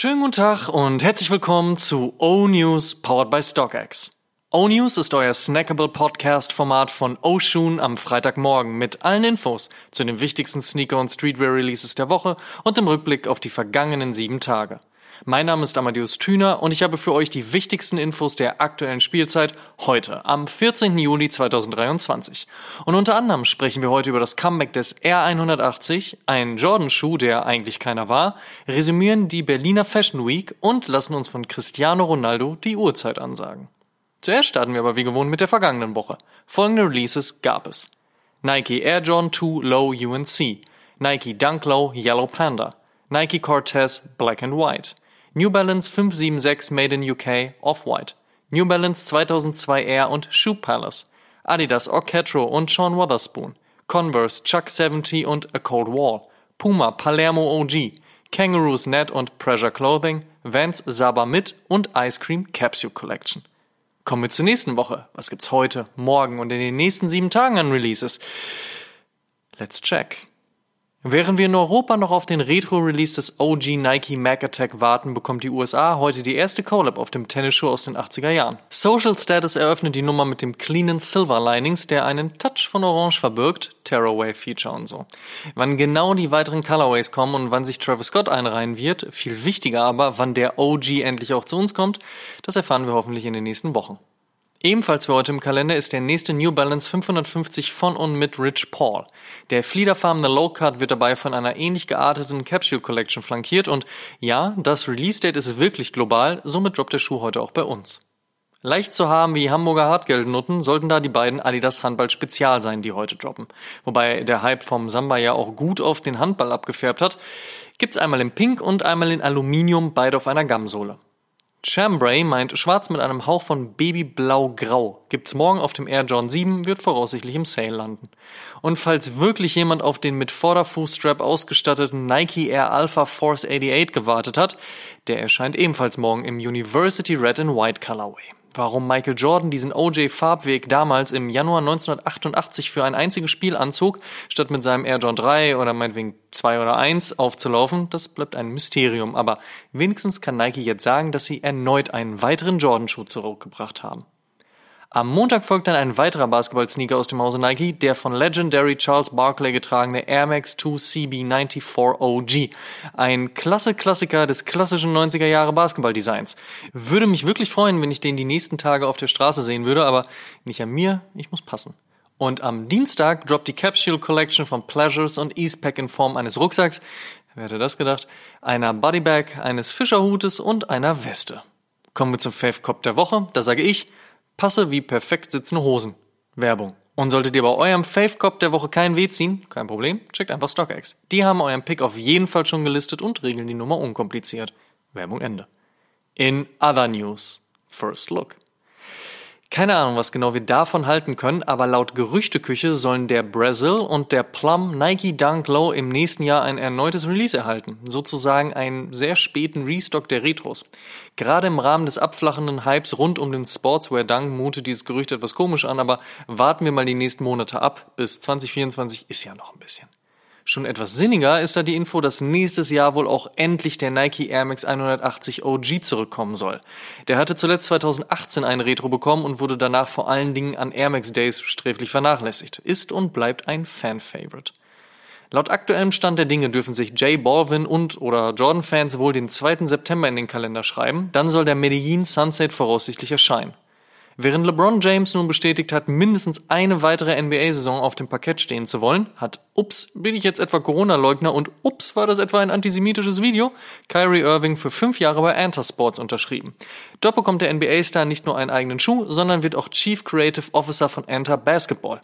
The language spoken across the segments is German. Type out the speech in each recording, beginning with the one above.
Schönen guten Tag und herzlich willkommen zu O-News powered by StockX. O-News ist euer snackable Podcast-Format von Oshun am Freitagmorgen mit allen Infos zu den wichtigsten Sneaker- und Streetwear-Releases der Woche und im Rückblick auf die vergangenen sieben Tage. Mein Name ist Amadeus Thüner und ich habe für euch die wichtigsten Infos der aktuellen Spielzeit heute, am 14. Juli 2023. Und unter anderem sprechen wir heute über das Comeback des R180, ein Jordan-Schuh, der eigentlich keiner war, resümieren die Berliner Fashion Week und lassen uns von Cristiano Ronaldo die Uhrzeit ansagen. Zuerst starten wir aber wie gewohnt mit der vergangenen Woche. Folgende Releases gab es. Nike Air Jordan 2 Low UNC, Nike Dunk Low Yellow Panda, Nike Cortez Black and White, New Balance 576 Made in UK Off-White, New Balance 2002 Air und Shoe Palace, Adidas Orchetro und Sean Wotherspoon, Converse Chuck 70 und A Cold Wall, Puma Palermo OG, Kangaroos Net und Pressure Clothing, Vans Saba Mit und Ice Cream Capsule Collection. Kommen wir zur nächsten Woche. Was gibt's heute, morgen und in den nächsten sieben Tagen an Releases? Let's check. Während wir in Europa noch auf den Retro-Release des OG Nike Mac Attack warten, bekommt die USA heute die erste Collab auf dem Tennisschuh aus den 80er Jahren. Social Status eröffnet die Nummer mit dem cleanen Silver Linings, der einen Touch von Orange verbirgt, Tearaway Feature und so. Wann genau die weiteren Colorways kommen und wann sich Travis Scott einreihen wird, viel wichtiger aber, wann der OG endlich auch zu uns kommt, das erfahren wir hoffentlich in den nächsten Wochen. Ebenfalls für heute im Kalender ist der nächste New Balance 550 von und mit Rich Paul. Der fliederfarbene Low Cut wird dabei von einer ähnlich gearteten Capsule Collection flankiert und ja, das Release Date ist wirklich global, somit droppt der Schuh heute auch bei uns. Leicht zu haben wie Hamburger Hartgeldnutten sollten da die beiden Adidas Handball Spezial sein, die heute droppen. Wobei der Hype vom Samba ja auch gut auf den Handball abgefärbt hat, gibt's einmal in Pink und einmal in Aluminium, beide auf einer Gamsohle. Chambray meint schwarz mit einem Hauch von Babyblau-Grau. Gibt's morgen auf dem Air John 7, wird voraussichtlich im Sale landen. Und falls wirklich jemand auf den mit Vorderfußstrap ausgestatteten Nike Air Alpha Force 88 gewartet hat, der erscheint ebenfalls morgen im University Red and White Colorway warum Michael Jordan diesen OJ-Farbweg damals im Januar 1988 für ein einziges Spiel anzog, statt mit seinem Air John 3 oder meinetwegen 2 oder 1 aufzulaufen, das bleibt ein Mysterium. Aber wenigstens kann Nike jetzt sagen, dass sie erneut einen weiteren Jordan-Schuh zurückgebracht haben. Am Montag folgt dann ein weiterer Basketball-Sneaker aus dem Hause Nike, der von Legendary Charles Barkley getragene Air Max 2 CB94 OG. Ein klasse Klassiker des klassischen 90er Jahre Basketball-Designs. Würde mich wirklich freuen, wenn ich den die nächsten Tage auf der Straße sehen würde, aber nicht an mir, ich muss passen. Und am Dienstag droppt die Capsule Collection von Pleasures und Eastpack in Form eines Rucksacks, wer hätte das gedacht, einer Bodybag, eines Fischerhutes und einer Weste. Kommen wir zum Fave Cop der Woche, da sage ich, Passe wie perfekt sitzende Hosen. Werbung. Und solltet ihr bei eurem Fave Cop der Woche keinen Weh ziehen, kein Problem, checkt einfach StockX. Die haben euren Pick auf jeden Fall schon gelistet und regeln die Nummer unkompliziert. Werbung Ende. In other news, first look. Keine Ahnung, was genau wir davon halten können, aber laut Gerüchteküche sollen der Brazil und der Plum Nike Dunk Low im nächsten Jahr ein erneutes Release erhalten. Sozusagen einen sehr späten Restock der Retros. Gerade im Rahmen des abflachenden Hypes rund um den Sportswear Dunk mutet dieses Gerücht etwas komisch an, aber warten wir mal die nächsten Monate ab. Bis 2024 ist ja noch ein bisschen. Schon etwas sinniger ist da die Info, dass nächstes Jahr wohl auch endlich der Nike Air Max 180 OG zurückkommen soll. Der hatte zuletzt 2018 einen Retro bekommen und wurde danach vor allen Dingen an Air Max Days sträflich vernachlässigt. Ist und bleibt ein Fan-Favorite. Laut aktuellem Stand der Dinge dürfen sich Jay Balvin und oder Jordan-Fans wohl den 2. September in den Kalender schreiben. Dann soll der Medellin Sunset voraussichtlich erscheinen. Während LeBron James nun bestätigt hat, mindestens eine weitere NBA-Saison auf dem Parkett stehen zu wollen, hat Ups, bin ich jetzt etwa Corona-Leugner und Ups, war das etwa ein antisemitisches Video? Kyrie Irving für fünf Jahre bei Anta Sports unterschrieben. Dort bekommt der NBA-Star nicht nur einen eigenen Schuh, sondern wird auch Chief Creative Officer von Anta Basketball.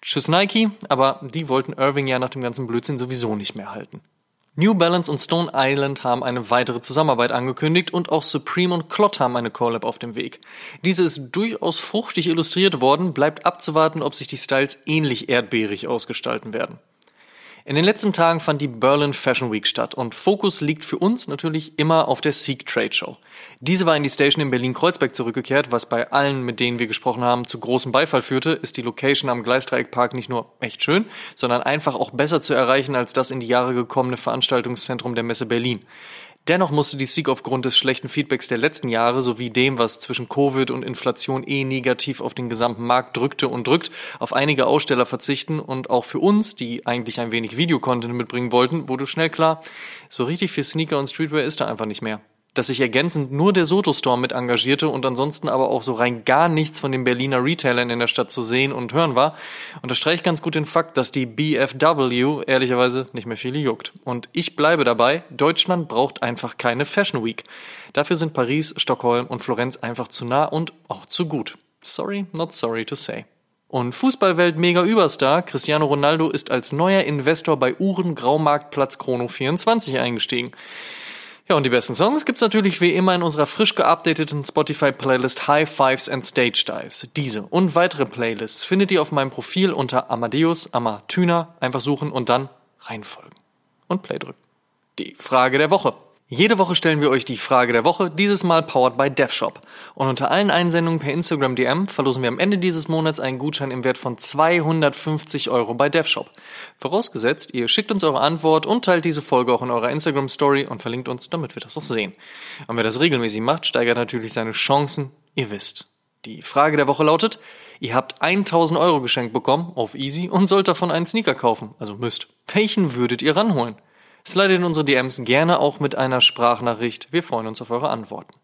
Tschüss Nike, aber die wollten Irving ja nach dem ganzen Blödsinn sowieso nicht mehr halten. New Balance und Stone Island haben eine weitere Zusammenarbeit angekündigt und auch Supreme und Clot haben eine Collab auf dem Weg. Diese ist durchaus fruchtig illustriert worden, bleibt abzuwarten, ob sich die Styles ähnlich erdbeerig ausgestalten werden. In den letzten Tagen fand die Berlin Fashion Week statt und Fokus liegt für uns natürlich immer auf der Seek Trade Show. Diese war in die Station in Berlin-Kreuzberg zurückgekehrt, was bei allen, mit denen wir gesprochen haben, zu großem Beifall führte, ist die Location am Gleisdreieckpark nicht nur echt schön, sondern einfach auch besser zu erreichen als das in die Jahre gekommene Veranstaltungszentrum der Messe Berlin. Dennoch musste die Sieg aufgrund des schlechten Feedbacks der letzten Jahre sowie dem, was zwischen Covid und Inflation eh negativ auf den gesamten Markt drückte und drückt, auf einige Aussteller verzichten und auch für uns, die eigentlich ein wenig Videocontent mitbringen wollten, wurde schnell klar, so richtig viel Sneaker und Streetwear ist da einfach nicht mehr dass sich ergänzend nur der Soto Store mit engagierte und ansonsten aber auch so rein gar nichts von den Berliner Retailern in der Stadt zu sehen und hören war, unterstreicht ganz gut den Fakt, dass die BFW ehrlicherweise nicht mehr viel juckt. Und ich bleibe dabei, Deutschland braucht einfach keine Fashion Week. Dafür sind Paris, Stockholm und Florenz einfach zu nah und auch zu gut. Sorry, not sorry to say. Und Fußballwelt-Mega-Überstar Cristiano Ronaldo ist als neuer Investor bei Uhren Graumarktplatz Chrono 24 eingestiegen. Ja, und die besten Songs gibt's natürlich wie immer in unserer frisch geupdateten Spotify-Playlist High Fives and Stage Dives. Diese und weitere Playlists findet ihr auf meinem Profil unter Amadeus Amatüner. Einfach suchen und dann reinfolgen. Und Play drücken. Die Frage der Woche. Jede Woche stellen wir euch die Frage der Woche, dieses Mal powered by DevShop. Und unter allen Einsendungen per Instagram DM verlosen wir am Ende dieses Monats einen Gutschein im Wert von 250 Euro bei DevShop. Vorausgesetzt, ihr schickt uns eure Antwort und teilt diese Folge auch in eurer Instagram Story und verlinkt uns, damit wir das auch sehen. Und wer das regelmäßig macht, steigert natürlich seine Chancen, ihr wisst. Die Frage der Woche lautet, ihr habt 1000 Euro geschenkt bekommen auf Easy und sollt davon einen Sneaker kaufen, also müsst. Welchen würdet ihr ranholen? Slidet in unsere DMs gerne auch mit einer Sprachnachricht. Wir freuen uns auf eure Antworten.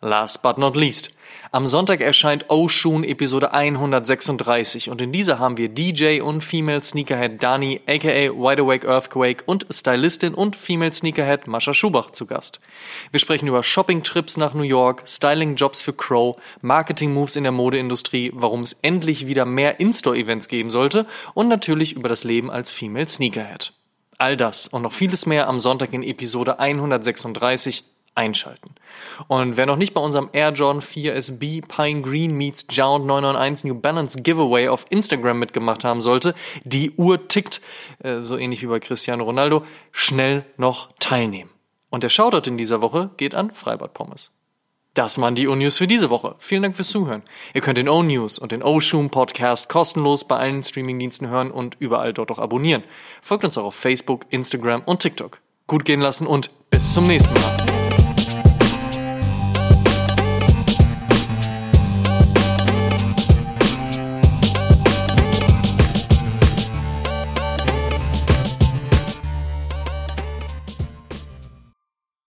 Last but not least. Am Sonntag erscheint Oshun Episode 136 und in dieser haben wir DJ und Female Sneakerhead Dani aka Wide Awake Earthquake und Stylistin und Female Sneakerhead Mascha Schubach zu Gast. Wir sprechen über Shopping-Trips nach New York, Styling-Jobs für Crow, Marketing-Moves in der Modeindustrie, warum es endlich wieder mehr In-Store-Events geben sollte und natürlich über das Leben als Female Sneakerhead. All das und noch vieles mehr am Sonntag in Episode 136 einschalten. Und wer noch nicht bei unserem Air Jordan 4 SB Pine Green meets Jound 991 New Balance Giveaway auf Instagram mitgemacht haben sollte, die Uhr tickt, äh, so ähnlich wie bei Cristiano Ronaldo, schnell noch teilnehmen. Und der Shoutout in dieser Woche geht an Freibad Pommes. Das waren die O-News für diese Woche. Vielen Dank fürs Zuhören. Ihr könnt den O-News und den O-Shoom Podcast kostenlos bei allen Streamingdiensten hören und überall dort auch abonnieren. Folgt uns auch auf Facebook, Instagram und TikTok. Gut gehen lassen und bis zum nächsten Mal.